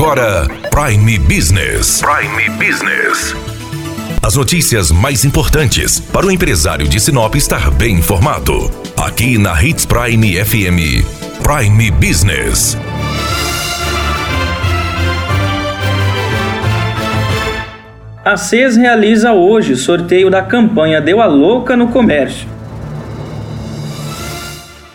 agora Prime Business. Prime Business. As notícias mais importantes para o empresário de Sinop estar bem informado. Aqui na Hits Prime FM. Prime Business. A CES realiza hoje sorteio da campanha Deu a Louca no Comércio.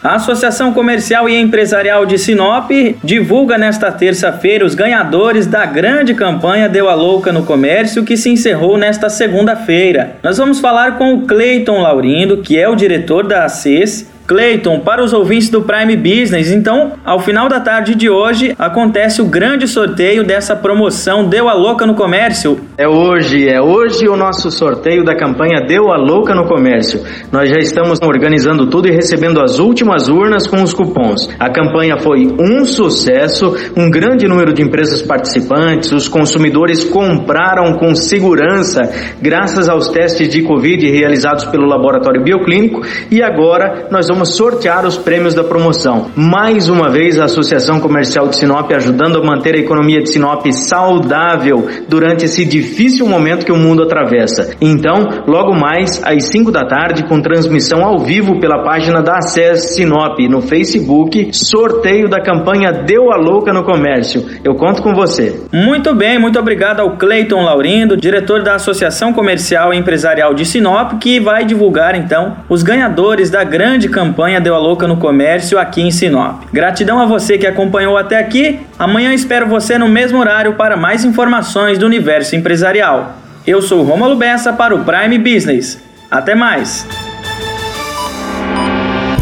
A Associação Comercial e Empresarial de Sinop divulga nesta terça-feira os ganhadores da grande campanha Deu a Louca no Comércio que se encerrou nesta segunda-feira. Nós vamos falar com o Cleiton Laurindo, que é o diretor da ACES, Cleiton, para os ouvintes do Prime Business, então, ao final da tarde de hoje, acontece o grande sorteio dessa promoção Deu a Louca no Comércio. É hoje, é hoje o nosso sorteio da campanha Deu a Louca no Comércio. Nós já estamos organizando tudo e recebendo as últimas urnas com os cupons. A campanha foi um sucesso, um grande número de empresas participantes, os consumidores compraram com segurança, graças aos testes de Covid realizados pelo Laboratório Bioclínico, e agora nós vamos vamos sortear os prêmios da promoção. Mais uma vez, a Associação Comercial de Sinop ajudando a manter a economia de Sinop saudável durante esse difícil momento que o mundo atravessa. Então, logo mais às 5 da tarde, com transmissão ao vivo pela página da ACES Sinop no Facebook, sorteio da campanha Deu a Louca no Comércio. Eu conto com você. Muito bem, muito obrigado ao Cleiton Laurindo, diretor da Associação Comercial e Empresarial de Sinop, que vai divulgar então os ganhadores da grande campanha campanha Deu a Louca no Comércio aqui em Sinop. Gratidão a você que acompanhou até aqui. Amanhã espero você no mesmo horário para mais informações do universo empresarial. Eu sou Romulo Bessa para o Prime Business. Até mais.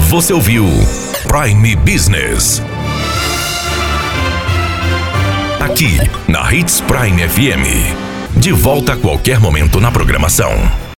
Você ouviu Prime Business. Aqui na Hits Prime FM. De volta a qualquer momento na programação.